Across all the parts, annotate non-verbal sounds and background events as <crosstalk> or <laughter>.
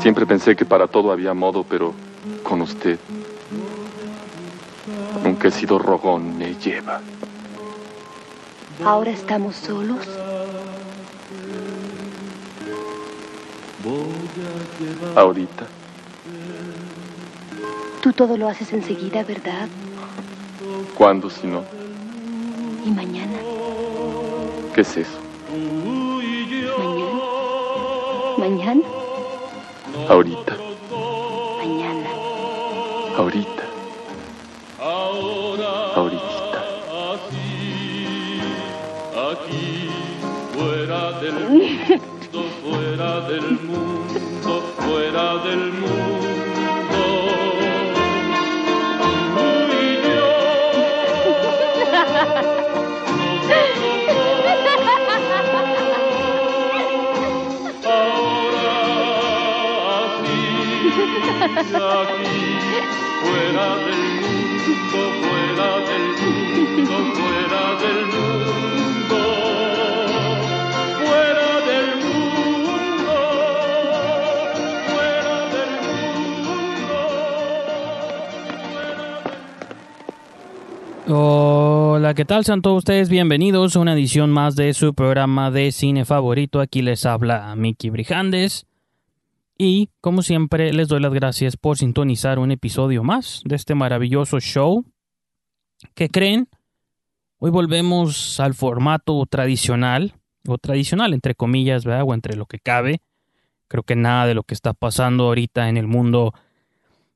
Siempre pensé que para todo había modo, pero con usted nunca he sido rogón me lleva. ¿Ahora estamos solos? Ahorita. Tú todo lo haces enseguida, ¿verdad? ¿Cuándo si no? ¿Y mañana? ¿Qué es eso? ¿Mañana? ¿Mañana? Ahorita. Mañana. Ahorita. Ahorita. <laughs> Aquí, fuera del mundo, fuera del mundo, fuera del mundo. Aquí, fuera del mundo, fuera del mundo, fuera del mundo, fuera del mundo, fuera del mundo. Hola, ¿qué tal? Sean todos ustedes bienvenidos a una edición más de su programa de cine favorito. Aquí les habla Miki Brijandes. Y, como siempre, les doy las gracias por sintonizar un episodio más de este maravilloso show. ¿Qué creen? Hoy volvemos al formato tradicional, o tradicional entre comillas, ¿verdad? O entre lo que cabe. Creo que nada de lo que está pasando ahorita en el mundo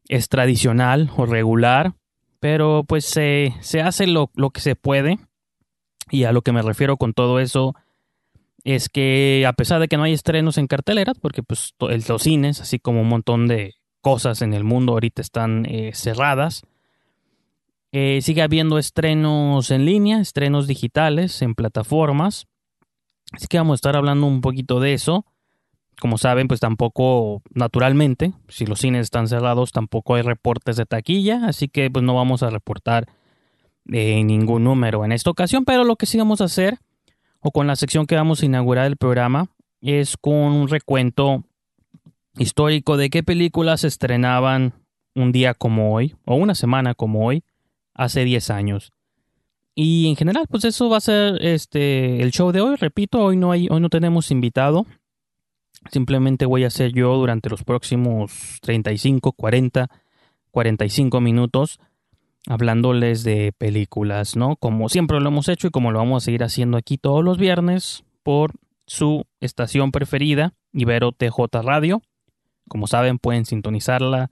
es tradicional o regular pero pues se, se hace lo, lo, que se puede y a lo que me refiero con todo eso es que a pesar de que no hay estrenos en cartelera, porque pues los cines, así como un montón de cosas en el mundo ahorita están eh, cerradas, eh, sigue habiendo estrenos en línea, estrenos digitales en plataformas, así que vamos a estar hablando un poquito de eso. Como saben, pues tampoco, naturalmente, si los cines están cerrados, tampoco hay reportes de taquilla, así que pues no vamos a reportar eh, ningún número en esta ocasión, pero lo que sí vamos a hacer, o con la sección que vamos a inaugurar el programa, es con un recuento histórico de qué películas se estrenaban un día como hoy, o una semana como hoy, hace 10 años. Y en general, pues eso va a ser este el show de hoy. Repito, hoy no hay, hoy no tenemos invitado. Simplemente voy a hacer yo durante los próximos 35, 40, 45 minutos hablándoles de películas, ¿no? Como siempre lo hemos hecho y como lo vamos a seguir haciendo aquí todos los viernes por su estación preferida, Ibero TJ Radio. Como saben, pueden sintonizarla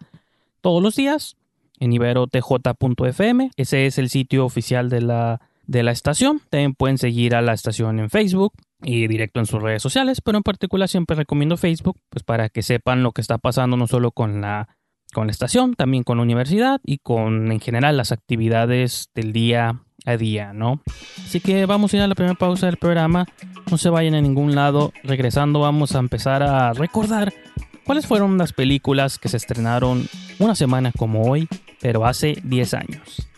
todos los días en iberotj.fm. Ese es el sitio oficial de la, de la estación. También pueden seguir a la estación en Facebook, y directo en sus redes sociales, pero en particular siempre recomiendo Facebook, pues para que sepan lo que está pasando no solo con la con la estación, también con la universidad y con en general las actividades del día a día, ¿no? Así que vamos a ir a la primera pausa del programa, no se vayan a ningún lado, regresando vamos a empezar a recordar cuáles fueron las películas que se estrenaron una semana como hoy, pero hace 10 años.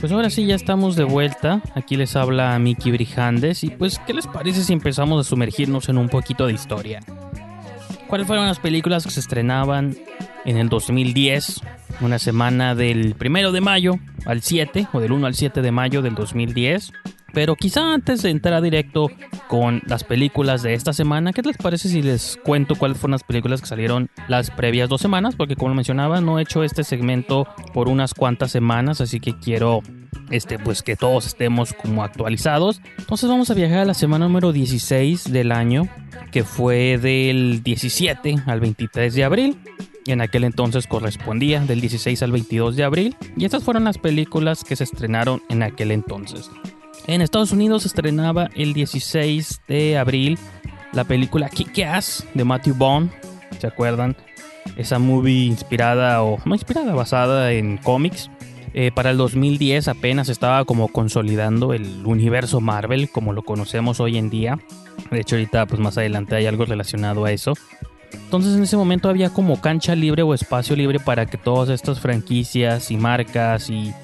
Pues ahora sí, ya estamos de vuelta. Aquí les habla Miki Brijandes. Y pues, ¿qué les parece si empezamos a sumergirnos en un poquito de historia? ¿Cuáles fueron las películas que se estrenaban en el 2010? Una semana del primero de mayo al 7, o del 1 al 7 de mayo del 2010. Pero quizá antes de entrar directo con las películas de esta semana, ¿qué les parece si les cuento cuáles fueron las películas que salieron las previas dos semanas? Porque como mencionaba, no he hecho este segmento por unas cuantas semanas, así que quiero este, pues que todos estemos como actualizados. Entonces vamos a viajar a la semana número 16 del año, que fue del 17 al 23 de abril. Y en aquel entonces correspondía del 16 al 22 de abril. Y estas fueron las películas que se estrenaron en aquel entonces. En Estados Unidos estrenaba el 16 de abril la película Kick-Ass de Matthew Bond. ¿Se acuerdan? Esa movie inspirada o no inspirada, basada en cómics. Eh, para el 2010 apenas estaba como consolidando el universo Marvel como lo conocemos hoy en día. De hecho ahorita pues más adelante hay algo relacionado a eso. Entonces en ese momento había como cancha libre o espacio libre para que todas estas franquicias y marcas y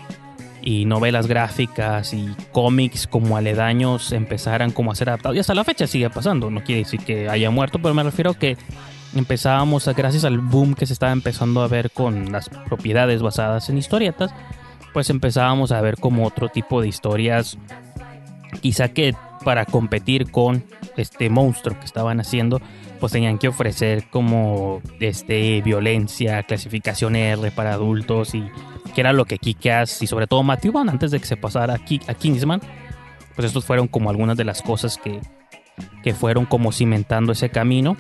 y novelas gráficas y cómics como aledaños empezaran como a ser adaptados. Y hasta la fecha sigue pasando, no quiere decir que haya muerto, pero me refiero a que empezábamos, a, gracias al boom que se estaba empezando a ver con las propiedades basadas en historietas, pues empezábamos a ver como otro tipo de historias, quizá que para competir con este monstruo que estaban haciendo, pues tenían que ofrecer como este violencia, clasificación R para adultos y que era lo que Kikas y sobre todo Matthew Vaughn antes de que se pasara a, Kingsman, pues estos fueron como algunas de las cosas que, que fueron como cimentando ese camino.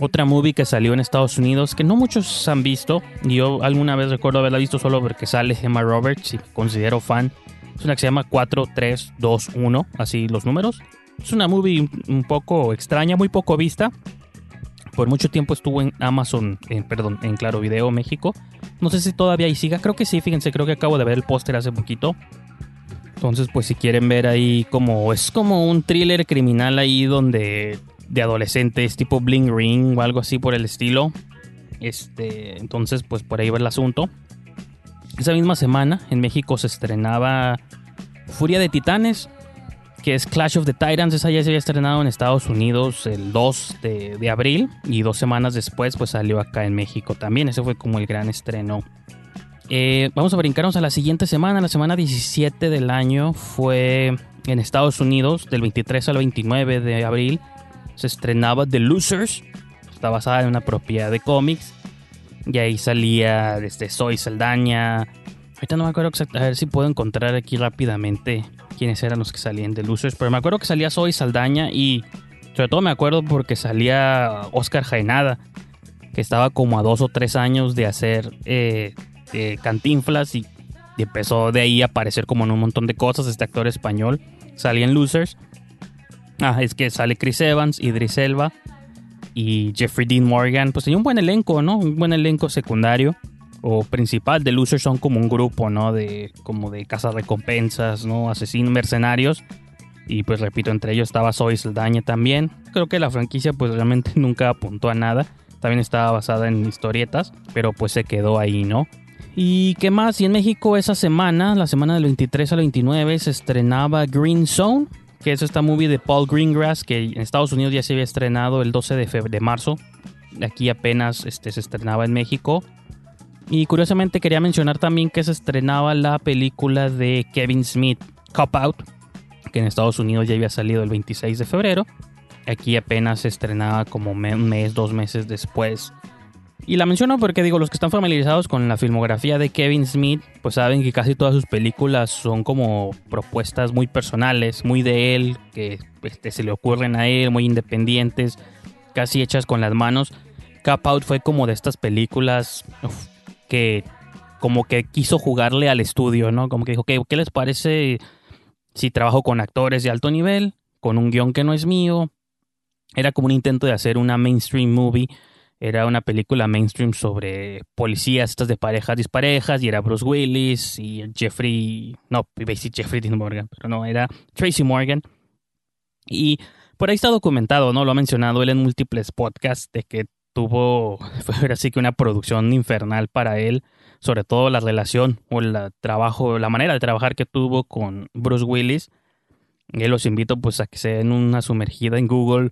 Otra movie que salió en Estados Unidos que no muchos han visto, y yo alguna vez recuerdo haberla visto solo porque sale Emma Roberts y considero fan. Es una que se llama 4321, así los números. Es una movie un poco extraña, muy poco vista, por mucho tiempo estuvo en Amazon, perdón, en Claro Video México. No sé si todavía ahí siga, creo que sí, fíjense, creo que acabo de ver el póster hace poquito. Entonces, pues si quieren ver ahí como es como un thriller criminal ahí donde de adolescentes tipo Bling Ring o algo así por el estilo. Este, entonces, pues por ahí va el asunto. Esa misma semana en México se estrenaba Furia de Titanes, que es Clash of the Titans. Esa ya se había estrenado en Estados Unidos el 2 de, abril y dos semanas después pues salió acá en México también. Ese fue como el gran estreno. Eh, vamos a brincarnos a la siguiente semana. La semana 17 del año fue en Estados Unidos, del 23 al 29 de abril. Se estrenaba The Losers. Está basada en una propiedad de cómics. Y ahí salía desde Soy Saldaña. Ahorita no me acuerdo exactamente. A ver si puedo encontrar aquí rápidamente quiénes eran los que salían de Losers, pero me acuerdo que salía Zoe Saldaña y sobre todo me acuerdo porque salía Oscar Jaenada, que estaba como a dos o tres años de hacer eh, cantinflas y, empezó de ahí a aparecer como en un montón de cosas. Este actor español salía en Losers. Ah, es que sale Chris Evans, Idris Elba y Jeffrey Dean Morgan. Pues tenía un buen elenco, ¿no? Un buen elenco secundario o principal de Losers son como un grupo, ¿no? De como de recompensas, ¿no? Asesinos mercenarios. Y pues repito, entre ellos estaba Zoe Saldaña también. Creo que la franquicia pues realmente <laughs> nunca apuntó a nada. También estaba basada en historietas, pero pues se quedó ahí, ¿no? ¿Y qué más? Y en México esa semana, la semana del 23 al 29, se estrenaba Green Zone, que es esta movie de Paul Greengrass, que en Estados Unidos ya se había estrenado el 12 de, de marzo. Aquí apenas este, se estrenaba en México. Y curiosamente quería mencionar también que se estrenaba la película de Kevin Smith, Cop Out, que en Estados Unidos ya había salido el 26 de febrero. Aquí apenas se estrenaba como un mes, dos meses después. Y la menciono porque digo, los que están familiarizados con la filmografía de Kevin Smith, pues saben que casi todas sus películas son como propuestas muy personales, muy de él, que este, se le ocurren a él, muy independientes, casi hechas con las manos. Cop Out fue como de estas películas que como que quiso jugarle al estudio, ¿no? Como que dijo, ¿qué, ¿qué les parece si trabajo con actores de alto nivel, con un guion que no es mío? Era como un intento de hacer una mainstream movie. Era una película mainstream sobre policías, estas de parejas disparejas, y era Bruce Willis y Jeffrey, no, iba a decir Jeffrey Dean Morgan, pero no, era Tracy Morgan. Y por ahí está documentado, ¿no? Lo ha mencionado él en múltiples podcasts de que tuvo, <laughs> fue así que una producción infernal para él, sobre todo la relación o el trabajo, la manera de trabajar que tuvo con Bruce Willis. Y los invito pues a que se den una sumergida en Google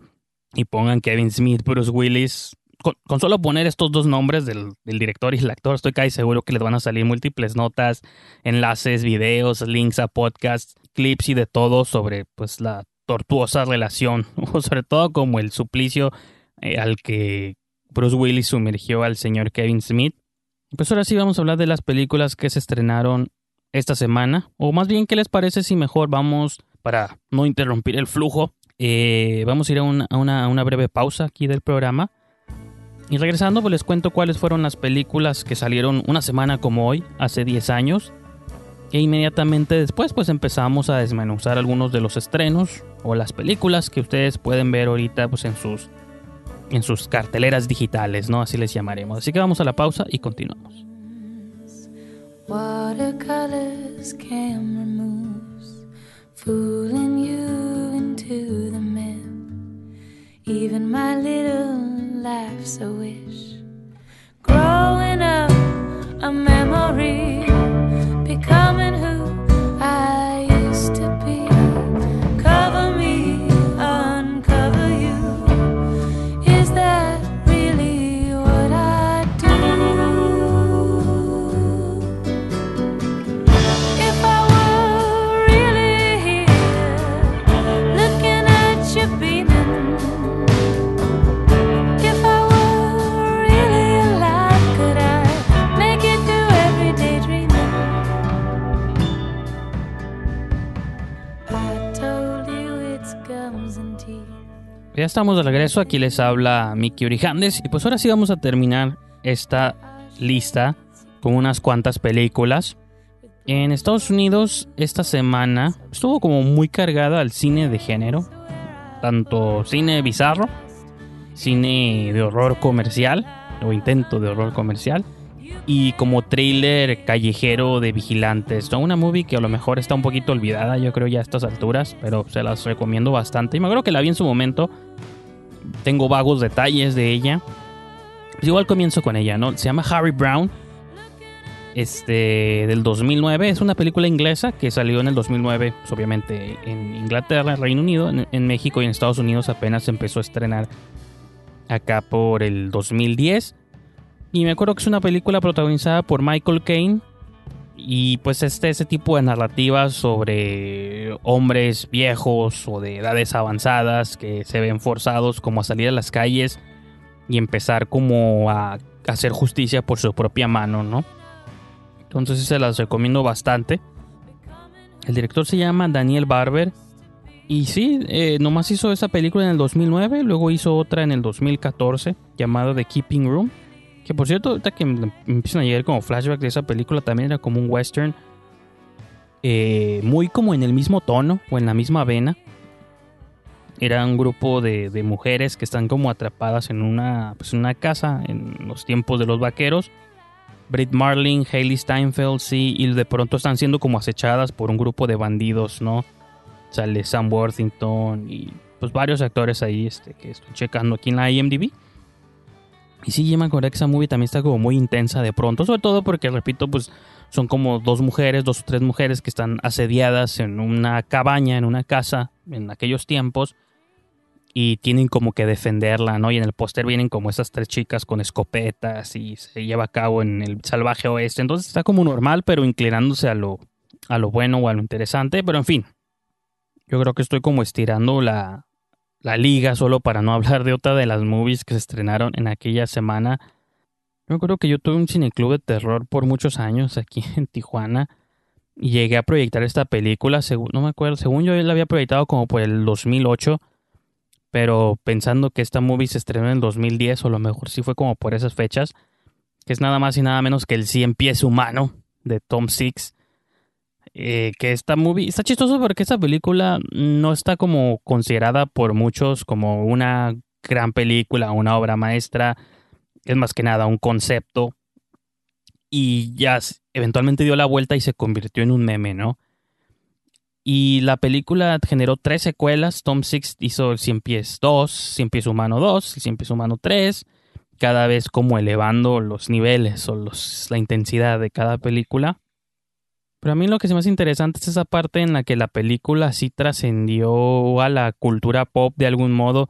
y pongan Kevin Smith, Bruce Willis. Con, solo poner estos dos nombres del, director y el actor, estoy casi seguro que les van a salir múltiples notas, enlaces, videos, links a podcasts clips y de todo sobre pues la tortuosa relación, <laughs> o sobre todo como el suplicio eh, al que Bruce Willis sumergió al señor Kevin Smith. Pues ahora sí vamos a hablar de las películas que se estrenaron esta semana, o más bien, ¿qué les parece si mejor vamos, para no interrumpir el flujo, eh, vamos a ir a una breve pausa aquí del programa. Y regresando, pues les cuento cuáles fueron las películas que salieron una semana como hoy, hace 10 años. E inmediatamente después, pues empezamos a desmenuzar algunos de los estrenos o las películas que ustedes pueden ver ahorita pues, en sus en sus carteleras digitales, ¿no? Así les llamaremos. Así que vamos a la pausa y continuamos. Watercolors, camera moves, fooling you into the. Even my little life's a wish. Growing up, a memory, becoming who Ya estamos de regreso, aquí les habla Mickey Orijandes y pues ahora sí vamos a terminar esta lista con unas cuantas películas. En Estados Unidos esta semana estuvo como muy cargada al cine de género, tanto cine bizarro, cine de horror comercial o intento de horror comercial y como thriller callejero de vigilantes. ¿no? Una movie que a lo mejor está un poquito olvidada, yo creo ya a estas alturas, pero se las recomiendo bastante. Y me acuerdo que la vi en su momento. Tengo vagos detalles de ella. Pues igual comienzo con ella, ¿no? Se llama Harry Brown. Este, del 2009. Es una película inglesa que salió en el 2009, pues, obviamente en Inglaterra, Reino Unido, en, en México y en Estados Unidos apenas empezó a estrenar acá por el 2010. Y me acuerdo que es una película protagonizada por Michael Caine. Y pues este ese tipo de narrativas sobre hombres viejos o de edades avanzadas que se ven forzados como a salir a las calles y empezar como a hacer justicia por su propia mano, ¿no? Entonces se las recomiendo bastante. El director se llama Daniel Barber. Y sí, eh, nomás hizo esa película en el 2009, luego hizo otra en el 2014 llamada The Keeping Room. Que por cierto, ahorita que me empiezan a llegar como flashback de esa película, también era como un western. eh, muy como en el mismo tono o en la misma vena. Era un grupo de, de mujeres que están como atrapadas en una, pues, una casa en los tiempos de los vaqueros. Britt Marling, Hailey Steinfeld, sí, y de pronto están siendo como acechadas por un grupo de bandidos, ¿no? Sale Sam Worthington y pues varios actores ahí este, que estoy checando aquí en la IMDb. Y sí, yo me que esa movie también está como muy intensa de pronto, sobre todo porque, repito, pues son como dos mujeres, dos o tres mujeres que están asediadas en una cabaña, en una casa, en aquellos tiempos, y tienen como que defenderla, ¿no? Y en el póster vienen como esas tres chicas con escopetas y se lleva a cabo en el salvaje oeste. Entonces está como normal, pero inclinándose a lo, a lo bueno o a lo interesante, pero en fin. Yo creo que estoy como estirando la, la liga solo para no <laughs> hablar de otra de las movies que se estrenaron en aquella semana. Yo creo que yo tuve un cineclub de terror por muchos años aquí <laughs> en Tijuana y llegué a proyectar esta película, según, no me acuerdo, según yo la había proyectado como por el 2008, pero pensando que esta movie se estrenó en el 2010 o a lo mejor sí fue como por esas fechas, que es nada más y nada menos que el 100 pies humano de Tom Six. Eh, que esta movie está chistoso porque esta película no está como considerada por muchos como una gran película, una obra maestra, es más que nada un concepto y ya eventualmente dio la vuelta y se convirtió en un meme, ¿no? Y la película generó tres secuelas. Tom Six hizo 100 pies 2, 100 pies humano 2, el 100 pies humano 3, cada vez como elevando los niveles o los, la intensidad de cada película. Pero a mí lo que se me hace interesante es esa parte en la que la película sí trascendió a la cultura pop de algún modo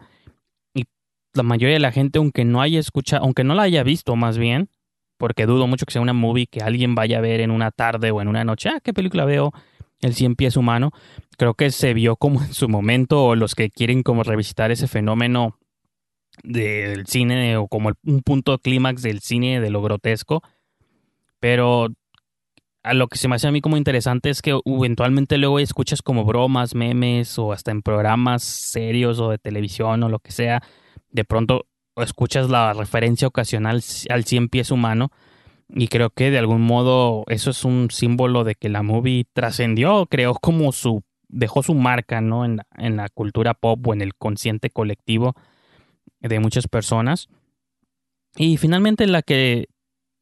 y la mayoría de la gente, aunque no haya escuchado, aunque no la haya visto más bien, porque dudo mucho que sea una movie que alguien vaya a ver en una tarde o en una noche, ah, ¿qué película veo? el cien pies humano. Creo que se vio como en su momento, o los que quieren como revisitar ese fenómeno del cine, o como un punto clímax del cine de lo grotesco. Pero a lo que se me hace a mí como interesante es que eventualmente luego escuchas como bromas, memes, o hasta en programas serios o de televisión o lo que sea, de pronto escuchas la referencia ocasional al cien pies humano. Y creo que de algún modo eso es un símbolo de que la movie trascendió, creó como su, dejó su marca, ¿no? En la, en la cultura pop o en el consciente colectivo de muchas personas. Y finalmente la que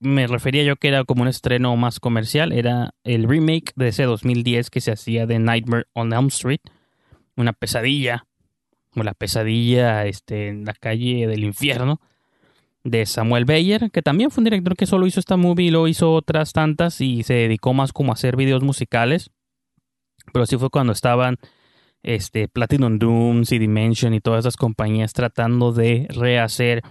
me refería yo que era como un estreno más comercial era el remake de ese 2010 que se hacía de Nightmare on Elm Street, una pesadilla, o la pesadilla este, en la calle del infierno de Samuel Bayer, que también fue un director que solo hizo esta movie y luego hizo otras tantas y se dedicó más como a hacer videos musicales. Pero sí fue cuando estaban este, Platinum Doom, CD Dimension y todas esas compañías tratando de rehacer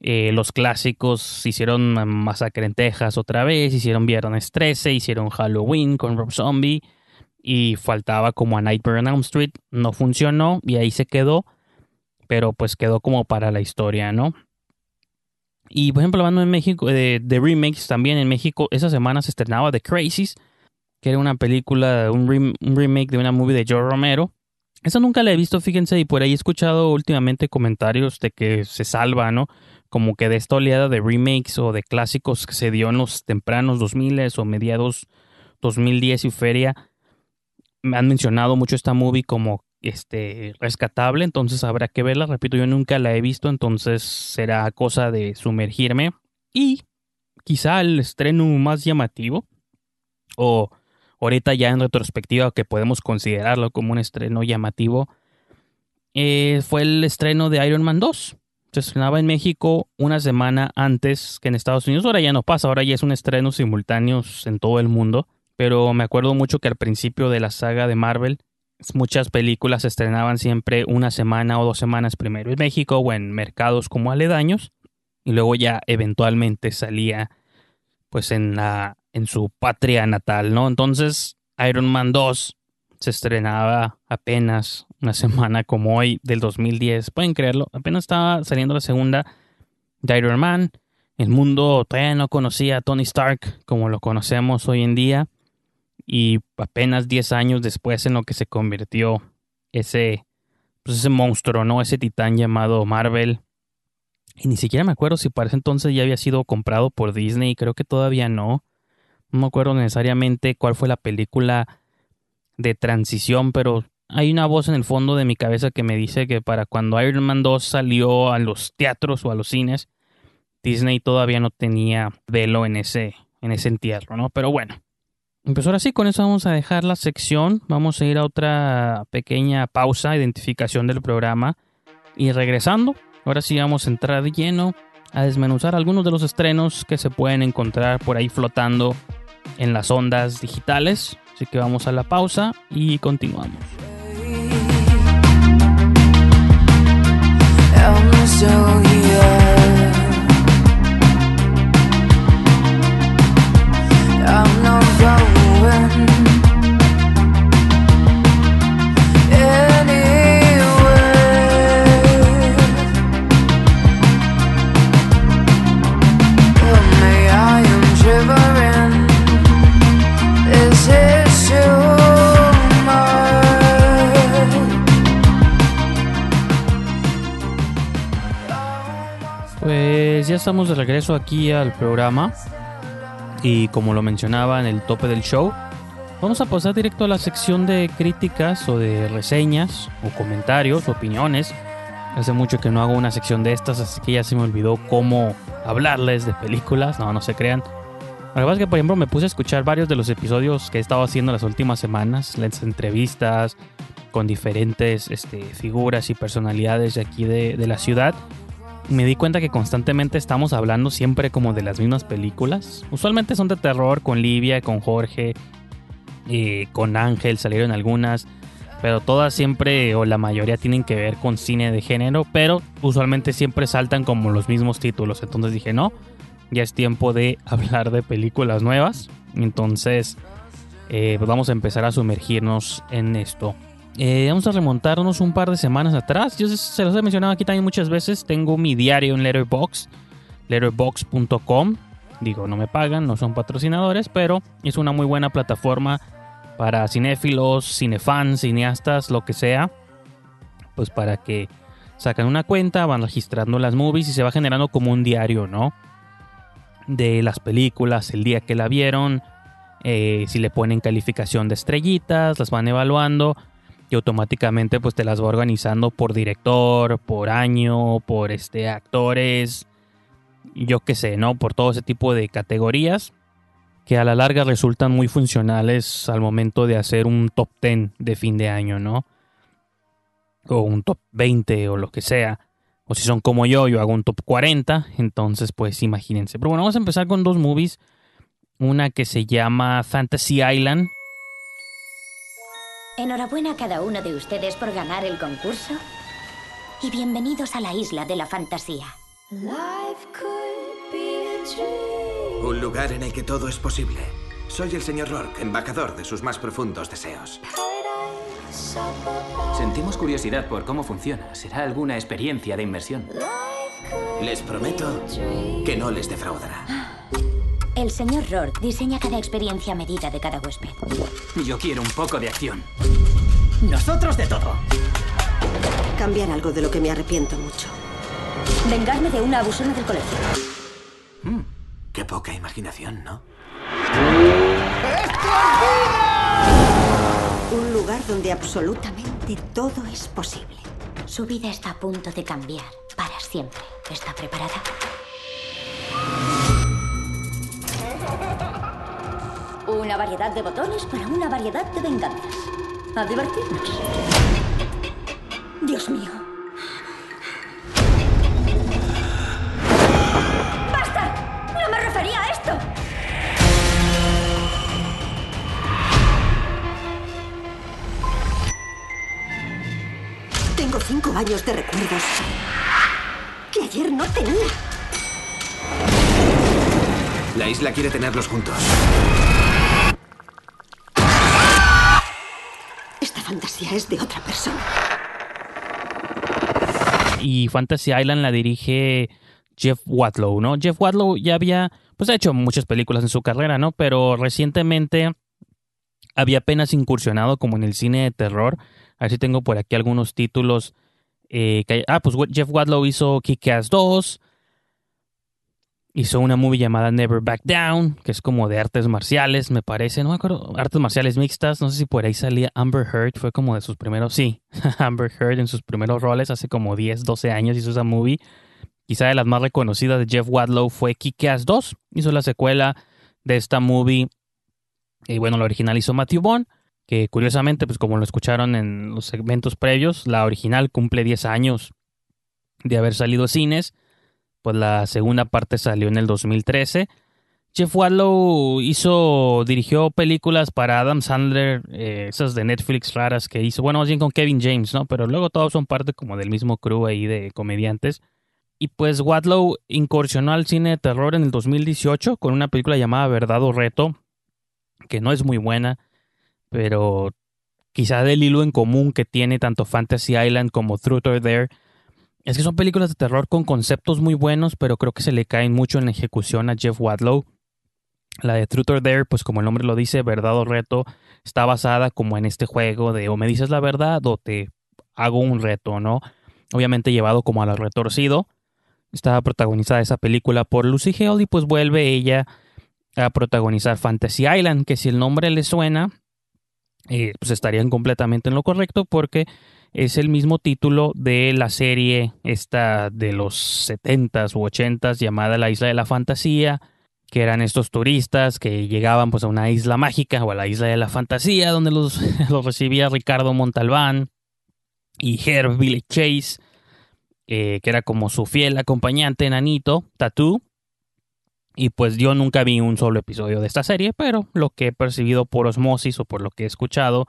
eh, los clásicos. Hicieron Masacre en Texas otra vez, hicieron Viernes 13, hicieron Halloween con Rob Zombie y faltaba como a Nightmare on Elm Street. No funcionó y ahí se quedó, pero pues quedó como para la historia, ¿no? Y por ejemplo, hablando en México, de, de remakes también en México, esa semana se estrenaba The Crazies, que era una película, un, rem- un remake de una movie de Joe Romero. Esa nunca la he visto, fíjense, y por ahí he escuchado últimamente comentarios de que se salva, ¿no? Como que de esta oleada de remakes o de clásicos que se dio en los tempranos 2000 o mediados 2010 y feria. Me han mencionado mucho esta movie como este rescatable, entonces habrá que verla. Repito, yo nunca la he visto, entonces será cosa de sumergirme. Y quizá el estreno más llamativo, o ahorita ya en retrospectiva que podemos considerarlo como un estreno llamativo, eh, fue el estreno de Iron Man 2. Se estrenaba en México una semana antes que en Estados Unidos. Ahora ya no pasa, ahora ya es un estreno simultáneo en todo el mundo. Pero me acuerdo mucho que al principio de la saga de Marvel, muchas películas se estrenaban siempre una semana o dos semanas primero en México o en mercados como aledaños. Y luego ya eventualmente salía pues en la en su patria natal, ¿no? Entonces, Iron Man 2 se estrenaba apenas una semana como hoy del 2010, pueden creerlo, apenas estaba saliendo la segunda de Iron Man. El mundo todavía no conocía a Tony Stark como lo conocemos hoy en día y apenas 10 años después en lo que se convirtió ese pues ese monstruo, ¿no? Ese titán llamado Marvel. Y ni siquiera me acuerdo si para ese entonces ya había sido comprado por Disney, creo que todavía no. No me acuerdo necesariamente cuál fue la película de transición, pero hay una voz en el fondo de mi cabeza que me dice que para cuando Iron Man 2 salió a los teatros o a los cines, Disney todavía no tenía velo en ese, en ese entierro, ¿no? Pero bueno. Pues ahora sí, con eso vamos a dejar la sección. Vamos a ir a otra pequeña pausa, identificación del programa. Y regresando, ahora sí vamos a entrar de lleno a desmenuzar algunos de los estrenos que se pueden encontrar por ahí flotando en las ondas digitales. Así que vamos a la pausa y continuamos. Estamos de regreso aquí al programa. Y como lo mencionaba en el tope del show, vamos a pasar directo a la sección de críticas o de reseñas o comentarios, opiniones. Hace mucho que no hago una sección de estas, así que ya se me olvidó cómo hablarles de películas. No, no se crean. Que pasa es que, por ejemplo, me puse a escuchar varios de los episodios que he estado haciendo las últimas semanas, las entrevistas con diferentes este, figuras y personalidades de aquí de, de la ciudad. Me di cuenta que constantemente estamos hablando siempre como de las mismas películas. Usualmente son de terror con Livia, con Jorge, eh, con Ángel, salieron algunas. Pero todas siempre, o la mayoría, tienen que ver con cine de género. Pero usualmente siempre saltan como los mismos títulos. Entonces dije, no, ya es tiempo de <laughs> hablar de películas nuevas. Entonces, eh, pues vamos a empezar a sumergirnos en esto. Eh, vamos a remontarnos un par de semanas atrás. Yo se los he mencionado aquí también muchas veces. Tengo mi diario en Letterboxd, letterboxd.com. Digo, no me pagan, no son patrocinadores, pero es una muy buena plataforma para cinéfilos, cinefans, cineastas, lo que sea. Pues para que sacan una cuenta, van registrando las movies y se va generando como un diario, ¿no? De las películas, el día que la vieron, eh, si le ponen calificación de estrellitas, las van evaluando y automáticamente pues te las va organizando por director, por año, por este actores, yo qué sé, ¿no? Por todo ese tipo de categorías que a la larga resultan muy funcionales al momento de hacer un top 10 de fin de año, ¿no? O un top 20 o lo que sea. O si son como yo, yo hago un top 40, entonces pues imagínense. Pero bueno, vamos a empezar con dos movies. Una que se llama Fantasy Island. Enhorabuena a cada uno de ustedes por ganar el concurso. Y bienvenidos a la isla de la fantasía. Un lugar en el que todo es posible. Soy el señor Rourke, embajador de sus más profundos deseos. Sentimos curiosidad por cómo funciona. Será alguna experiencia de inmersión. Les prometo que no les defraudará. <gasps> <gasps> <gasps> El señor Rourke diseña cada experiencia a medida de cada huésped. Yo quiero un poco de acción. Nosotros de todo. Cambiar algo de lo que me arrepiento mucho. Vengarme de una abusona del colegio. Mm, qué poca imaginación, ¿no? Un lugar donde absolutamente todo es posible. Su vida está a punto de cambiar para siempre. ¿Está preparada? Una variedad de botones para una variedad de venganzas. A divertirnos. Dios mío. ¡Basta! No me refería a esto. Tengo cinco años de recuerdos que ayer no tenía. La isla quiere tenerlos juntos. Fantasía es de otra persona. Y Fantasy Island la dirige Jeff Wadlow, ¿no? Jeff Wadlow ya había, pues ha hecho muchas películas en su carrera, ¿no? Pero recientemente había apenas incursionado como en el cine de terror. A ver si tengo por aquí algunos títulos. eh, que ah, pues Jeff Wadlow hizo Kick-Ass 2. Hizo una movie llamada Never Back Down, que es como de artes marciales, me parece. No me acuerdo. Artes marciales mixtas. No sé si por ahí salía Amber Heard. Fue como de sus primeros. Sí, <laughs> Amber Heard en sus primeros roles hace como 10, 12 años hizo esa movie. Quizá de las más reconocidas de Jeff Wadlow fue Kick-Ass 2. Hizo la secuela de esta movie. Y bueno, la original hizo Matthew Vaughn. Que curiosamente, pues como lo escucharon en los segmentos previos, la original cumple 10 años de haber salido cines. Pues la segunda parte salió en el 2013. Jeff Wadlow hizo, dirigió películas para Adam Sandler, eh, esas de Netflix raras que hizo, bueno, más con Kevin James, ¿no? Pero luego todos son parte como del mismo crew ahí de comediantes. Y pues Wadlow incursionó al cine de terror en el 2018 con una película llamada Verdad o Reto, que no es muy buena, pero quizá del hilo en común que tiene tanto Fantasy Island como Truth or Dare es que son películas de terror con conceptos muy buenos, pero creo que se le caen mucho en la ejecución a Jeff Wadlow. La de Truth or Dare, pues como el nombre lo dice, verdad o reto, está basada como en este juego de o me dices la verdad o te hago un reto, ¿no? Obviamente llevado como a lo retorcido. Estaba protagonizada esa película por Lucy Hale y pues vuelve ella a protagonizar Fantasy Island, que si el nombre le suena, eh, pues estarían completamente en lo correcto porque es el mismo título de la serie esta de los 70s u 80s llamada La Isla de la Fantasía, que eran estos turistas que llegaban pues a una isla mágica o a la Isla de la Fantasía donde los, <laughs> los recibía Ricardo Montalbán y Herb Billy Chase, eh, que era como su fiel acompañante enanito, Tattoo. Y pues yo nunca vi un solo episodio de esta serie, pero lo que he percibido por osmosis o por lo que he escuchado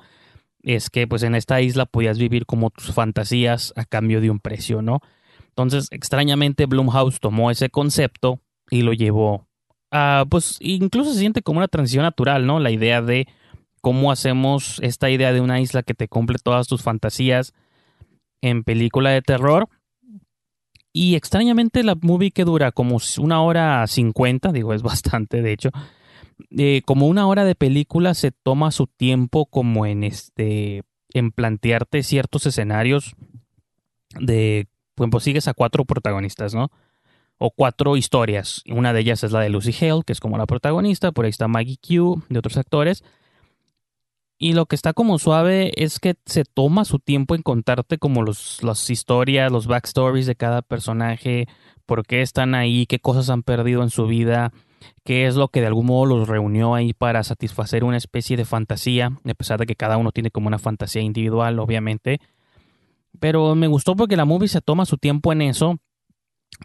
es que pues en esta isla podías vivir como tus fantasías a cambio de un precio, ¿no? Entonces, extrañamente Blumhouse tomó ese concepto y lo llevó a pues incluso se siente como una transición natural, ¿no? La idea de cómo hacemos esta idea de una isla que te cumple todas tus fantasías en película de terror. Y extrañamente la movie que dura como una hora cincuenta, digo, es <laughs> bastante de hecho, eh, como una hora de película se toma su tiempo como en este, en plantearte ciertos escenarios de, pues sigues a cuatro protagonistas, ¿no? O cuatro historias. Una de ellas es la de Lucy Hale, que es como la protagonista, por ahí está Maggie Q, de otros actores. Y lo que está como suave es que se toma su tiempo en contarte como los, las historias, los backstories de cada personaje, por qué están ahí, qué cosas han perdido en su vida, qué es lo que de algún modo los reunió ahí para satisfacer una especie de fantasía, a pesar de que cada uno tiene como una fantasía individual, obviamente. Pero me gustó porque la movie se toma su tiempo en eso,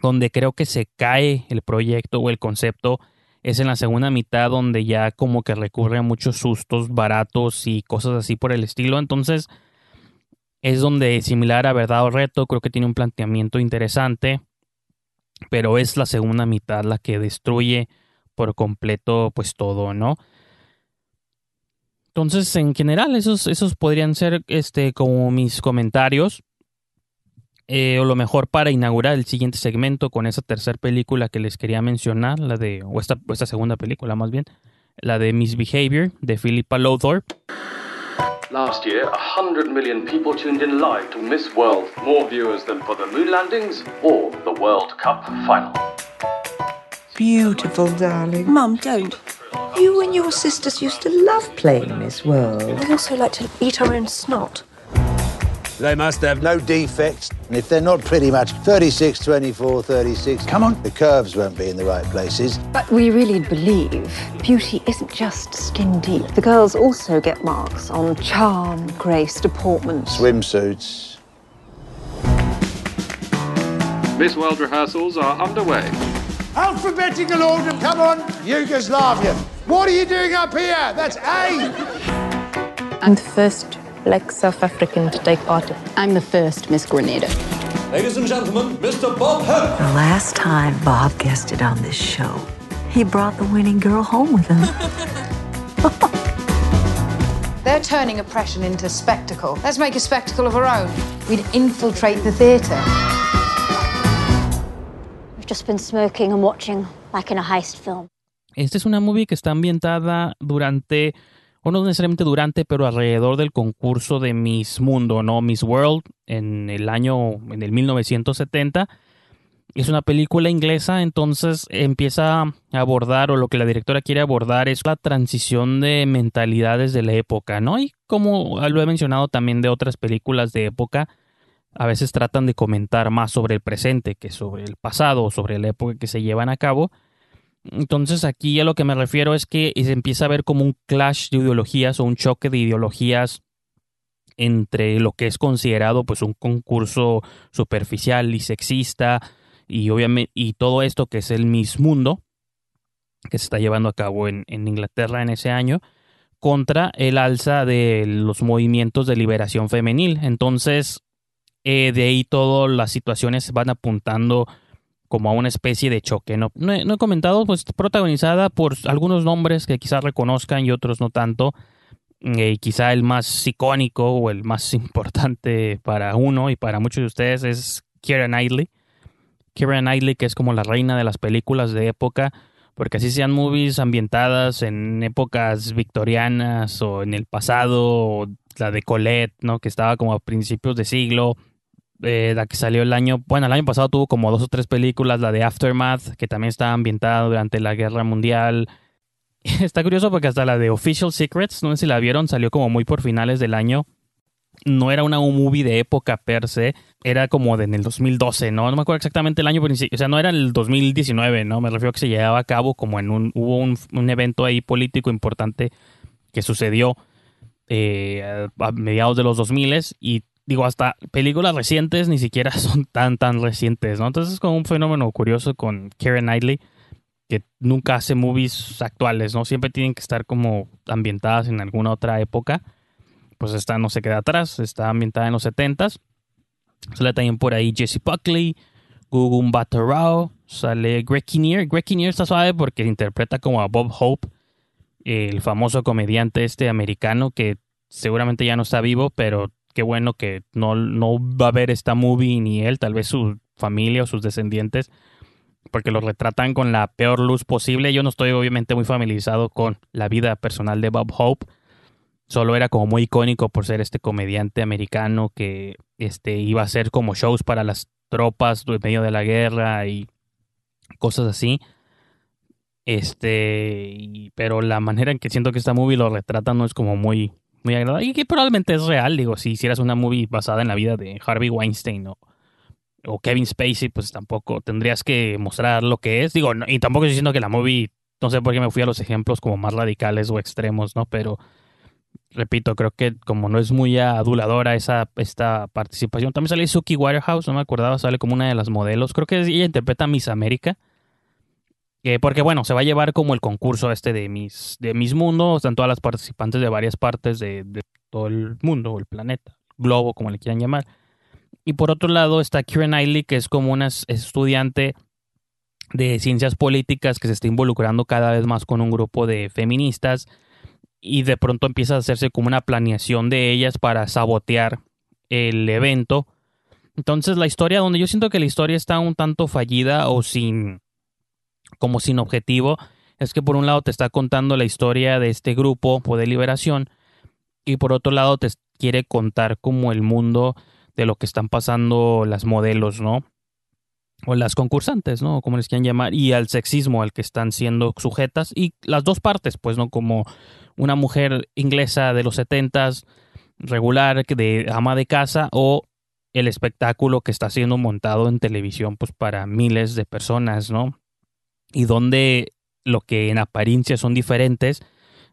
donde creo que se cae el proyecto o el concepto es en la segunda mitad donde ya como que recurre a muchos sustos baratos y cosas así por el estilo. Entonces es donde similar a Verdad o Reto creo que tiene un planteamiento interesante, pero es la segunda mitad la que destruye por completo pues todo, ¿no? Entonces, en general, esos, esos podrían ser este, como mis comentarios. Eh, o lo mejor para inaugurar el siguiente segmento con esa tercera película que les quería mencionar, la de, o esta, o esta segunda película más bien, la de Misbehavior de Philippa Lowthorpe. Last year, 100 million people tuned in live to Miss World, more viewers than for the moon landings or the World Cup final. Beautiful, darling. Mum, don't. You and your sisters used to love playing Miss World. We also like to eat our own snot. They must have no defects. And if they're not pretty much 36, 24, 36, come on, the curves won't be in the right places. But we really believe beauty isn't just skin deep. The girls also get marks on charm, grace, deportment. Swimsuits. Miss World rehearsals are underway. Alphabetical order, come on, Yugoslavia. What are you doing up here? That's A. I'm the first black South African to take part. I'm the first Miss Grenada. Ladies and gentlemen, Mr. Bob Hope. The last time Bob guested on this show, he brought the winning girl home with him. <laughs> They're turning oppression into spectacle. Let's make a spectacle of our own. We'd infiltrate the theatre. Just been smoking and watching like in a heist film. Esta es una movie que está ambientada durante, o no necesariamente durante, pero alrededor del concurso de Miss Mundo, ¿no? Miss World, en el año, en el 1970. Es una película inglesa, entonces empieza a abordar, o lo que la directora quiere abordar, es la transición de mentalidades de la época, ¿no? Y como lo he mencionado también de otras películas de época, a veces tratan de comentar más sobre el presente que sobre el pasado o sobre la época que se llevan a cabo. Entonces aquí a lo que me refiero es que se empieza a ver como un clash de ideologías o un choque de ideologías entre lo que es considerado pues un concurso superficial y sexista y obviamente y todo esto que es el Miss Mundo que se está llevando a cabo en, en Inglaterra en ese año contra el alza de los movimientos de liberación femenil. Entonces, eh, de ahí todas las situaciones van apuntando como a una especie de choque. No, no, he, comentado, pues protagonizada por algunos nombres que quizás reconozcan y otros no tanto. Eh, quizá el más icónico o el más <laughs> importante para uno y para muchos de ustedes es Keira Knightley. Keira Knightley, que es como la reina de las películas de época, porque así sean movies ambientadas en épocas victorianas o en el pasado, o la de Colette, ¿no? que estaba como a principios de siglo, eh, la que salió el año, bueno, el año pasado tuvo como dos o tres películas, la de Aftermath, que también estaba ambientada durante la Guerra Mundial. <laughs> Está curioso porque hasta la de Official Secrets, no sé si la vieron, salió como muy por finales del año. No era una movie de época per se, era como de en el 2012, ¿no? No me acuerdo exactamente el año, pero, o sea, no era el 2019, ¿no? Me refiero a que se llevaba a cabo como en un, hubo un, un evento ahí político importante que sucedió eh, a mediados de los 2000 y digo, hasta películas recientes ni siquiera <laughs> son tan, tan recientes, ¿no? Entonces es como un fenómeno curioso con Karen Knightley, que nunca hace movies actuales, ¿no? Siempre tienen que estar como ambientadas en alguna otra época. Pues esta no se queda atrás, está ambientada en los 70s. Sale también por ahí Jesse Buckley, Gugun Batterao, sale Greg Kinnear. Greg Kinnear está suave porque interpreta como a Bob Hope el famoso comediante este americano que seguramente ya no está vivo, pero qué bueno que no, no va a ver esta movie ni él, tal vez su familia o sus descendientes, porque lo retratan con la peor luz posible. Yo no estoy obviamente muy familiarizado con la vida personal de Bob Hope. Solo era como muy icónico por ser este comediante americano que este, iba a hacer como shows para las tropas en medio de la guerra y cosas así. Este, pero la manera en que siento que esta movie lo retrata no es como muy, muy agradable. Y que probablemente es real, digo, si hicieras una movie basada en la vida de Harvey Weinstein o, o Kevin Spacey, pues tampoco tendrías que mostrar lo que es. Digo, y tampoco estoy diciendo que la movie, no sé por qué me fui a los ejemplos como más radicales o extremos, ¿no? Pero repito, creo que como no es muy aduladora esa esta participación. También sale Suki Waterhouse, no me acordaba, sale como una de las modelos. Creo que ella interpreta Miss América. Porque bueno, se va a llevar como el concurso este de Miss, de Miss Mundo. Están todas las participantes de varias partes de, todo el mundo, el planeta, globo, como le quieran llamar. Y por otro lado está Kieran Knightley, que es como una es- estudiante de ciencias políticas que se está involucrando cada vez más con un grupo de feministas y de pronto empieza a hacerse como una planeación de ellas para sabotear el evento. Entonces la historia, donde yo siento que la historia está un tanto fallida o sin, como sin objetivo, es que por un lado te está contando la historia de este grupo o de liberación y por otro lado te quiere contar como el mundo de lo que están pasando las modelos, ¿no? O las concursantes, ¿no? Como les quieran llamar, y al sexismo al que están siendo sujetas, y las dos partes, pues, ¿no? Como una mujer inglesa de los setentas, regular, de ama de casa, o el espectáculo que está siendo montado en televisión, pues, para miles de personas, ¿no? Y donde lo que en apariencia son diferentes,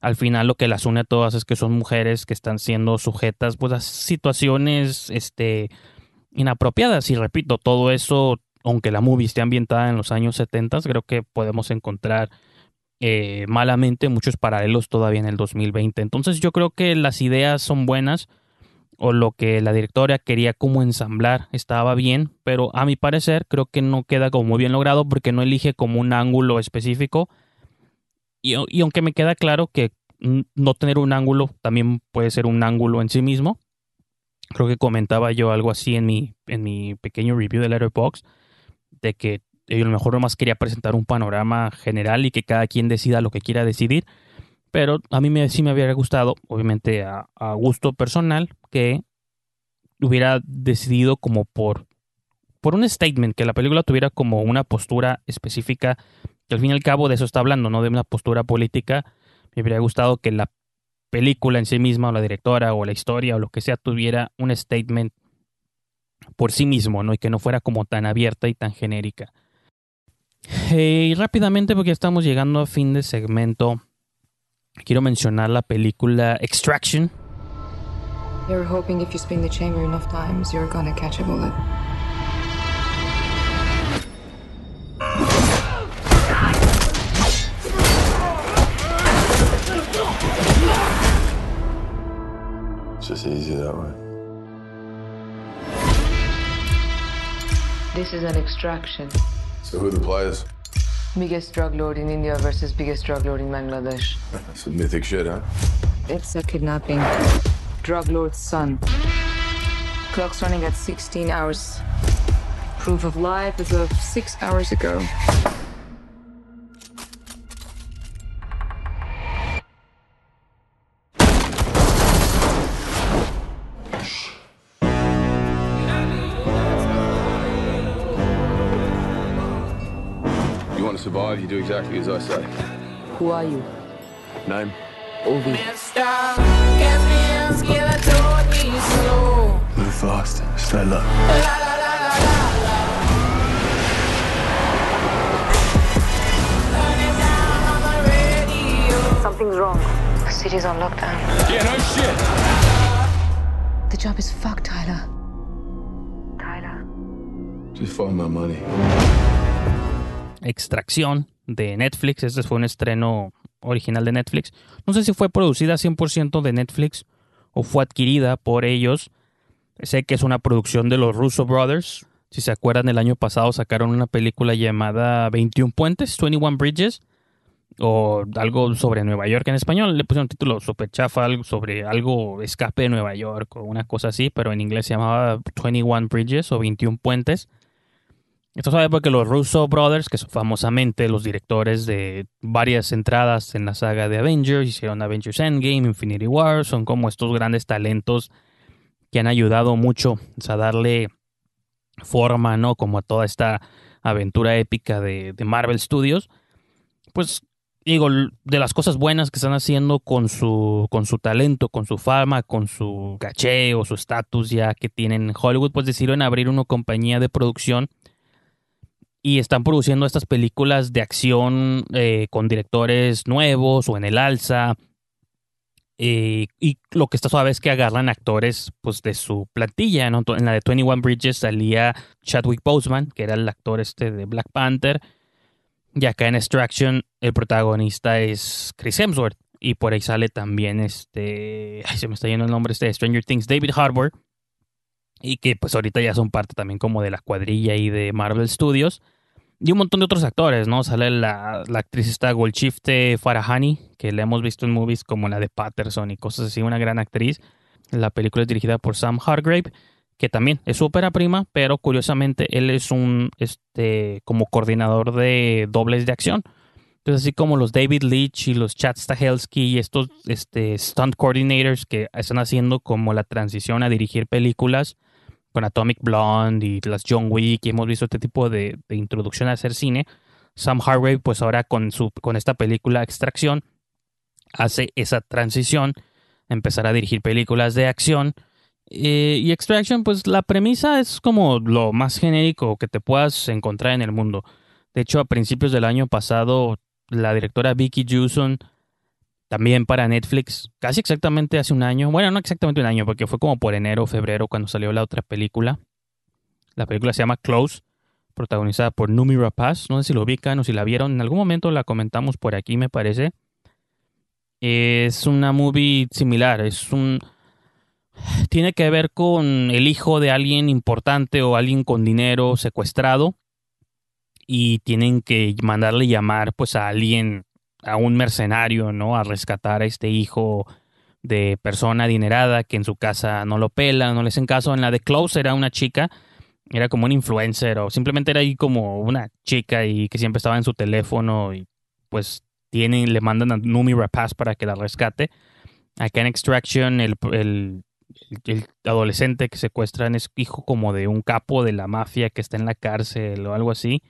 al final lo que las une a todas es que son mujeres que están siendo sujetas pues a situaciones este inapropiadas. Y repito todo eso aunque la movie esté ambientada en los años 70 creo que podemos encontrar eh, malamente muchos paralelos todavía en el 2020 entonces yo creo que las ideas son buenas o lo que la directora quería como ensamblar estaba bien pero a mi parecer creo que no queda como muy bien logrado porque no elige como un ángulo específico. Y, y aunque me queda claro que no tener un ángulo también puede ser un ángulo en sí mismo, creo que comentaba yo algo así en mi, en mi pequeño review de Letterboxd, de que yo a lo mejor nomás quería presentar un panorama general y que cada quien decida lo que quiera decidir, pero a mí me, sí me hubiera gustado, obviamente a, a gusto personal, que hubiera decidido como por, por un statement, que la película tuviera como una postura específica que al fin y al cabo de eso está hablando, no de una postura política. Me hubiera gustado que la película en sí misma, o la directora, o la historia, o lo que sea, tuviera un statement por sí mismo, ¿no? Y que no fuera como tan abierta y tan genérica. Eh, y rápidamente, porque ya estamos llegando a fin de segmento, quiero mencionar la película Extraction. You were hoping if you spin the chamber enough times, you're gonna catch a bullet. It's just easy that way. This is an extraction. So who are the players? Biggest drug lord in India versus biggest drug lord in Bangladesh. <laughs> Some mythic shit, huh? It's a kidnapping. Drug lord's son. Clock's running at 16 hours. Proof of life as of six hours ago. You want to survive, you do exactly as I say. Who are you? Name? Ovi. Move fast, stay low. Something's wrong. The city's on lockdown. Yeah, no shit. The job is fucked, Tyler. Just find my money. Extracción de Netflix. Este fue un estreno original de Netflix. No sé si fue producida 100% de Netflix o fue adquirida por ellos. Sé que es una producción de los Russo Brothers. Si se acuerdan, el año pasado sacaron una película llamada 21 Puentes, 21 Bridges. o algo sobre Nueva York. En español le pusieron título super chafa, algo sobre algo escape de Nueva York o una cosa así, pero en inglés se llamaba 21 Bridges o 21 Puentes. Esto sabe porque los Russo Brothers, que son famosamente los directores de varias entradas en la saga de Avengers, hicieron Avengers Endgame, Infinity War, son como estos grandes talentos que han ayudado mucho a darle forma, ¿no? Como a toda esta aventura épica de, de Marvel Studios. Pues digo, de las cosas buenas que están haciendo con su, con su talento, con su fama, con su caché o su estatus ya que tienen en Hollywood, pues decidieron abrir una compañía de producción y están produciendo estas películas de acción eh, con directores nuevos o en el alza. Eh, y lo que está suave es que agarran actores pues de su plantilla. En la de 21 Bridges salía Chadwick Boseman, que era el actor este de Black Panther. Y acá en Extraction el protagonista es Chris Hemsworth. Y por ahí sale también este... Ay, se me está yendo el nombre este de Stranger Things, David Harbour. Y que pues ahorita ya son parte también como de la cuadrilla y de Marvel Studios. Y un montón de otros actores, ¿no? Sale la, la actriz esta Golshifte Farahani, que la hemos visto en movies como la de Patterson y cosas así, una gran actriz. La película es dirigida por Sam Hargrave, que también es su ópera prima, pero curiosamente él es un, este, como coordinador de dobles de acción. Entonces, así como los David Leitch y los Chad Stahelski y estos este, stunt coordinators que están haciendo como la transición a dirigir películas con Atomic Blonde y las John Wick y hemos visto este tipo de, introducción a hacer cine. Sam Hargrave, pues ahora con, su, con esta película Extracción, hace esa transición, empezar a dirigir películas de acción. Eh, y Extraction, pues la premisa es como lo más genérico que te puedas encontrar en el mundo. De hecho, a principios del año pasado, la directora Vicky Jewson, también para Netflix, casi exactamente hace un año, bueno, no exactamente un año, porque fue como por enero o febrero cuando salió la otra película. La película se llama Close, protagonizada por Numi Rapaz. No sé si lo ubican o si la vieron. En algún momento la comentamos por aquí, me parece. Es una movie similar. Es un. Tiene que ver con el hijo de alguien importante o alguien con dinero secuestrado. Y tienen que mandarle llamar pues a alguien, a un mercenario, ¿no? A rescatar a este hijo de persona adinerada que en su casa no lo pela, no le hacen caso. En la de Close era una chica era como un influencer o simplemente era ahí como una chica y que siempre estaba en su teléfono y pues tienen, le mandan a Numi Rapaz para que la rescate. Acá en Extraction el, el, el, adolescente que secuestran es hijo como de un capo de la mafia que está en la cárcel o algo así.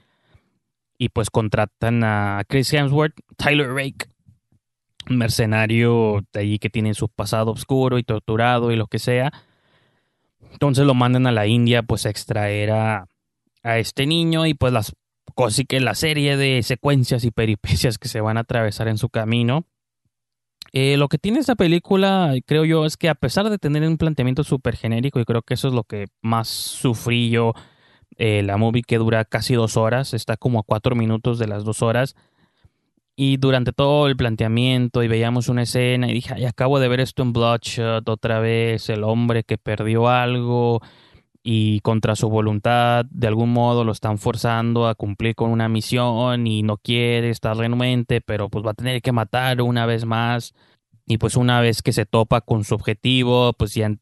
Y pues contratan a Chris Hemsworth, Tyler Rake, un mercenario de allí que tiene su pasado oscuro y torturado y lo que sea entonces lo mandan a la India pues a extraer a, este niño y pues las que la serie de secuencias y peripecias que se van a atravesar en su camino. Eh, lo que tiene esta película, creo yo, es que a pesar de tener un planteamiento súper genérico, y creo que eso es lo que más sufrí yo, eh, la movie que dura casi dos horas, está como a cuatro minutos de las dos horas, y durante todo el planteamiento y veíamos una escena y dije, ay, acabo de ver esto en Bloodshot otra vez, el hombre que perdió algo y contra su voluntad de algún modo lo están forzando a cumplir con una misión y no quiere estar renuente, pero pues va a tener que matar una vez más y pues una vez que se topa con su objetivo, pues ya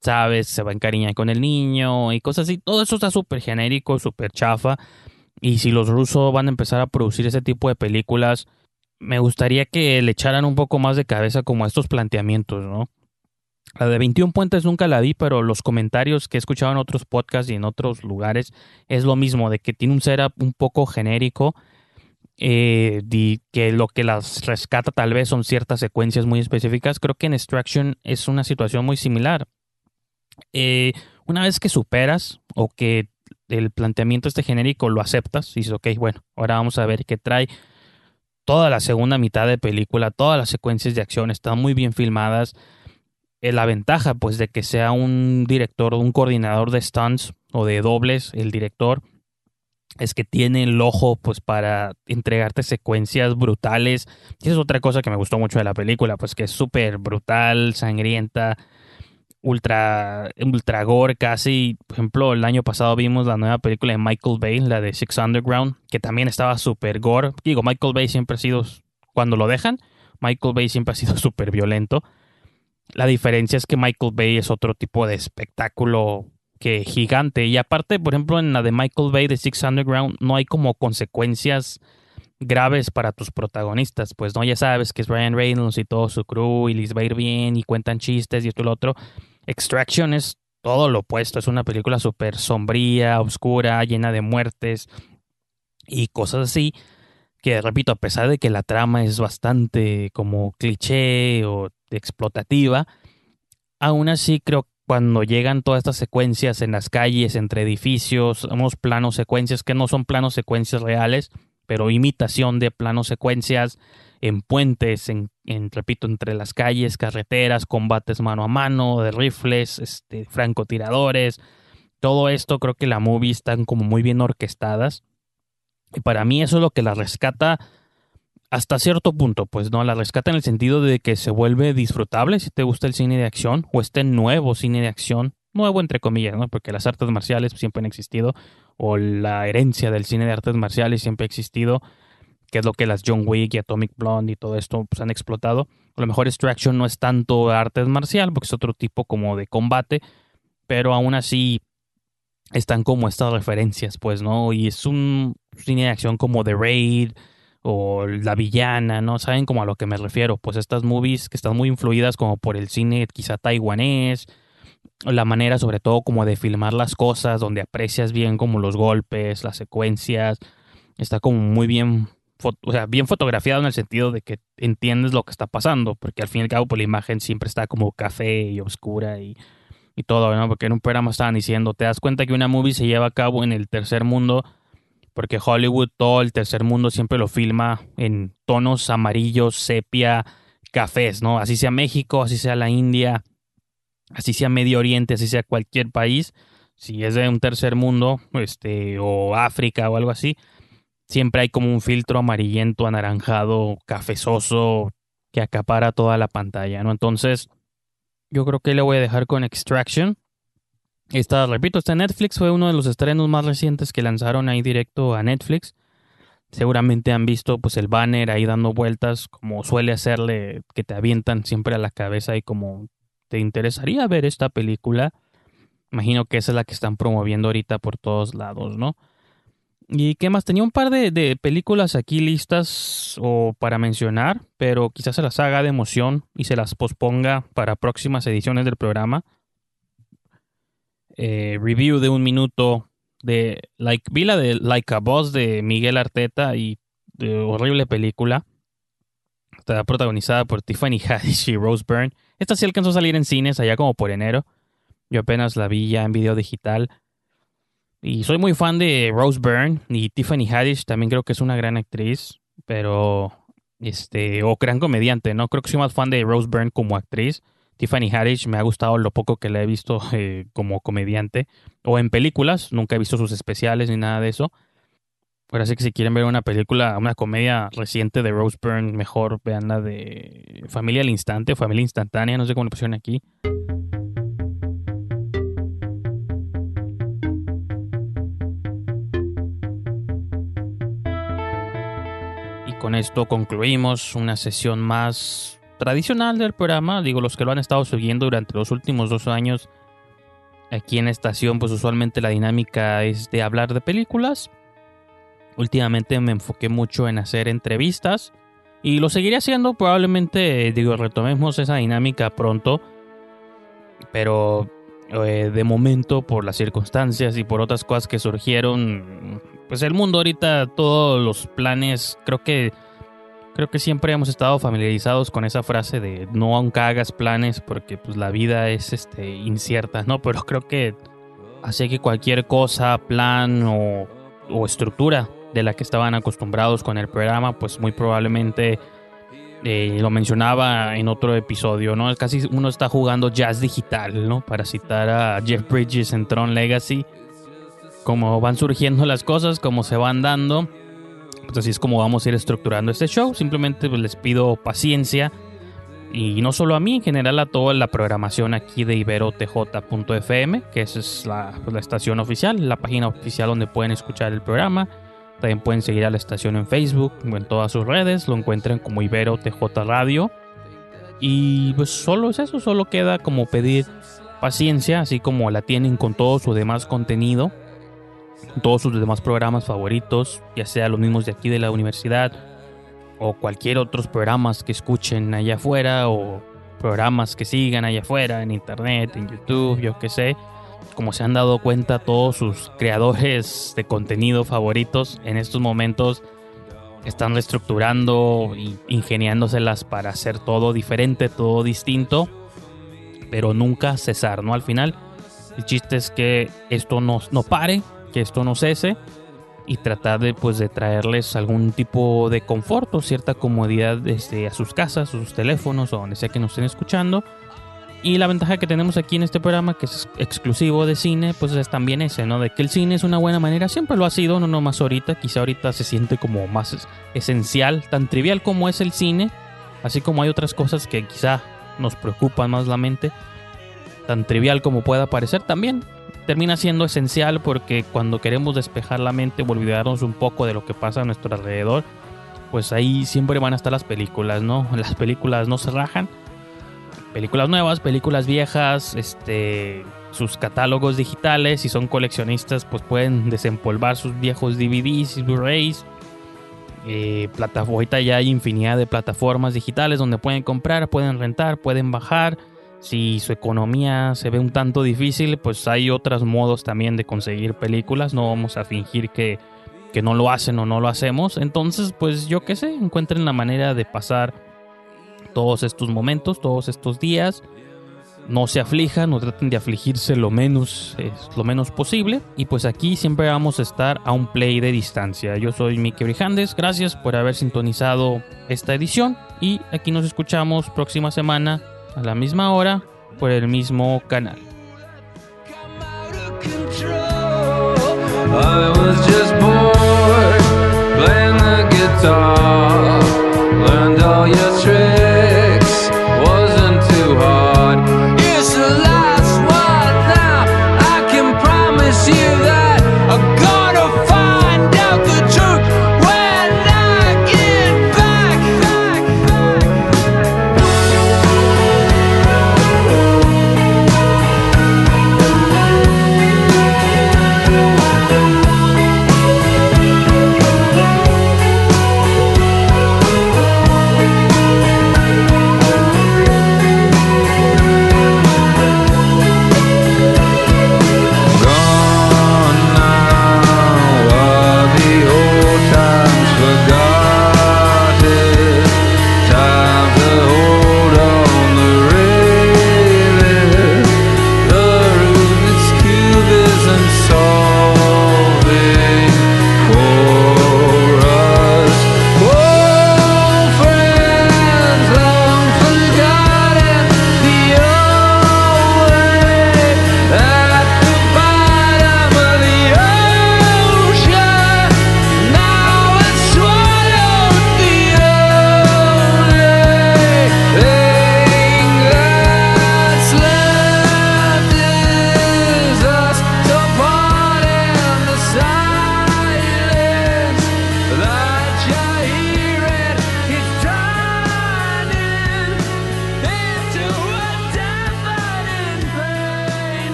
sabes, se va a encariñar con el niño y cosas así, todo eso está súper genérico, súper chafa y si los rusos van a empezar a producir ese tipo de películas, me gustaría que le echaran un poco más de cabeza como a estos planteamientos, ¿no? La de 21 Puentes nunca la vi, pero los comentarios que he escuchado en otros podcasts y en otros lugares es lo mismo, de que tiene un setup un poco genérico, eh, y que lo que las rescata tal vez son ciertas secuencias muy específicas. Creo que en Extraction es una situación muy similar. Eh, una vez que superas o que el planteamiento este genérico lo aceptas y dices, ok, bueno, ahora vamos a ver qué trae. Toda la segunda mitad de película, todas las secuencias de acción están muy bien filmadas. Eh, la ventaja, pues, de que sea un director, un coordinador de stunts o de dobles, el director, es que tiene el ojo, pues, para entregarte secuencias brutales. Y es otra cosa que me gustó mucho de la película, pues, que es súper brutal, sangrienta, ultra, ultra gore casi. Por ejemplo, el año pasado vimos la nueva película de Michael Bay, la de Six Underground, que también estaba súper gore. Digo, Michael Bay siempre ha sido cuando lo dejan, Michael Bay siempre ha sido <laughs> súper violento. La diferencia es que Michael Bay es otro tipo de espectáculo que gigante. Y aparte, por ejemplo, en la de Michael Bay de Six Underground no hay como consecuencias graves para tus protagonistas. Pues no, ya sabes que es Ryan Reynolds y todo su crew y les va a ir bien y cuentan chistes y esto y lo otro. Extraction es todo lo opuesto. Es una película súper sombría, oscura, llena de muertes y cosas así. Que repito, a pesar de que la trama es bastante como cliché o explotativa, aún así creo que cuando llegan todas estas secuencias en las calles, entre edificios, unos planos secuencias que no son planos secuencias reales, pero imitación de planos secuencias en puentes, en, repito, entre las calles, carreteras, combates mano a mano, de rifles, este, francotiradores, todo esto creo que la movie están como muy bien orquestadas. Y para mí eso es lo que la rescata hasta cierto punto, pues no, la rescata en el sentido de que se vuelve disfrutable si te gusta el cine de acción o este nuevo cine de acción, nuevo entre comillas, ¿no? Porque las artes marciales siempre han existido o la herencia del cine de artes marciales siempre ha existido, que es lo que las John Wick y Atomic Blonde y todo esto pues, han explotado. A lo mejor Extraction no es tanto artes marcial porque es otro tipo como de combate, pero aún así están como estas referencias, pues, ¿no? Y es un cine de acción como The Raid, o La Villana, ¿no? ¿Saben como a lo que me refiero? Pues estas movies que están muy influidas como por el cine quizá taiwanés, la manera sobre todo como de filmar las cosas, donde aprecias bien como los golpes, las secuencias, está como muy bien, bien fotografiado en el sentido de que entiendes lo que está pasando, porque al fin y al cabo pues, la imagen siempre está como café y oscura y, y todo, ¿no? Porque en un programa estaban diciendo, te das cuenta que una movie se lleva a cabo en el tercer mundo, porque Hollywood, todo el tercer mundo siempre lo filma en tonos amarillos, sepia, cafés, ¿no? Así sea México, así sea la India, así sea Medio Oriente, así sea cualquier país, si es de un tercer mundo, este, o África o algo así, siempre hay como un filtro amarillento, anaranjado, cafezoso, que acapara toda la pantalla, ¿no? Entonces, yo creo que le voy a dejar con Extraction. Esta, repito, este Netflix fue uno de los estrenos más recientes que lanzaron ahí directo a Netflix. Seguramente han visto pues el banner ahí dando vueltas, como suele hacerle, que te avientan siempre a la cabeza y como te interesaría ver esta película. Imagino que esa es la que están promoviendo ahorita por todos lados, ¿no? ¿Y qué más? Tenía un par de, películas aquí listas o para mencionar, pero quizás se las haga de emoción y se las posponga para próximas ediciones del programa eh, review de un minuto de like, vi la de Like a Boss de Miguel Arteta y de horrible película. Está protagonizada por Tiffany Haddish y Rose Byrne. Esta sí alcanzó a salir en cines allá como por enero. Yo apenas la vi ya en video digital. Y soy muy fan de Rose Byrne y Tiffany Haddish. También creo que es una gran actriz. Pero, este, o gran comediante, ¿no? Creo que soy más fan de Rose Byrne como actriz. Tiffany Haddish me ha gustado lo poco que la he visto eh, como comediante o en películas. Nunca he visto sus especiales ni nada de eso. Pero así que si quieren ver una película, una comedia reciente de Rose Byrne, mejor vean la de Familia al Instante Familia Instantánea, no sé cómo le pusieron aquí. Con esto concluimos una sesión más tradicional del programa. Digo, los que lo han estado siguiendo durante los últimos dos años aquí en estación, pues usualmente la dinámica es de hablar de películas. Últimamente me enfoqué mucho en hacer entrevistas y lo seguiré haciendo. Probablemente, digo, retomemos esa dinámica pronto. Pero eh, de momento, por las circunstancias y por otras cosas que surgieron, pues el mundo ahorita, todos los planes, creo que creo que siempre hemos estado familiarizados con esa frase de no aunque hagas planes porque pues la vida es este incierta, ¿no? Pero creo que hace que cualquier cosa, plan o, o, estructura de la que estaban acostumbrados con el programa, pues muy probablemente eh, lo mencionaba en otro episodio, ¿no? Casi uno está jugando jazz digital, ¿no? Para citar a Jeff Bridges en Tron Legacy. Como van surgiendo las cosas, como se van dando pues así es como vamos a ir estructurando este show. Simplemente pues, les pido paciencia. Y no solo a mí, en general a toda la programación aquí de iberotj.fm, que esa es la, pues, la estación oficial, la página oficial donde pueden escuchar el programa. También pueden seguir a la estación en Facebook o en todas sus redes. Lo encuentran como Ibero TJ Radio. Y pues solo es eso, solo queda como pedir paciencia, así como la tienen con todo su demás contenido, todos sus demás programas favoritos, ya sea los mismos de aquí de la universidad o cualquier otros programas que escuchen allá afuera o programas que sigan allá afuera en internet, en YouTube, yo qué sé. Como se han dado cuenta todos sus creadores de contenido favoritos en estos momentos están reestructurando y ingeniándoselas para hacer todo diferente, todo distinto, pero nunca cesar, ¿no? Al final, el chiste es que esto no, no pare, que esto no cese y tratar de, pues, de traerles algún tipo de confort o cierta comodidad desde a sus casas, sus teléfonos o donde sea que nos estén escuchando. Y la ventaja que tenemos aquí en este programa, que es exclusivo de cine, pues es también ese, ¿no? De que el cine es una buena manera, siempre lo ha sido, no más ahorita, quizá ahorita se siente como más esencial, tan trivial como es el cine, así como hay otras cosas que quizá nos preocupan más la mente, tan trivial como pueda parecer también, termina siendo esencial porque cuando queremos despejar la mente o olvidarnos un poco de lo que pasa a nuestro alrededor, pues ahí siempre van a estar las películas, ¿no? <laughs> Las películas no se rajan películas nuevas, películas viejas, este, sus catálogos digitales. Si son coleccionistas, pues pueden desempolvar sus viejos DVDs y Blu-rays. Eh, ahorita ya hay infinidad de plataformas digitales donde pueden comprar, pueden rentar, pueden bajar. Si su economía se ve un tanto difícil, pues hay otros modos también de conseguir películas. No vamos a fingir que, que no lo hacen o no lo hacemos. Entonces, pues yo qué sé, encuentren la manera de pasar todos estos momentos, todos estos días. No se aflijan, no traten de afligirse lo menos, eh, lo menos posible. Y pues aquí siempre vamos a estar a un play de distancia. Yo soy Miki Brijandes, gracias por haber sintonizado esta edición. Y aquí nos escuchamos próxima semana a la misma hora por el mismo canal. I was just bored playing the guitar.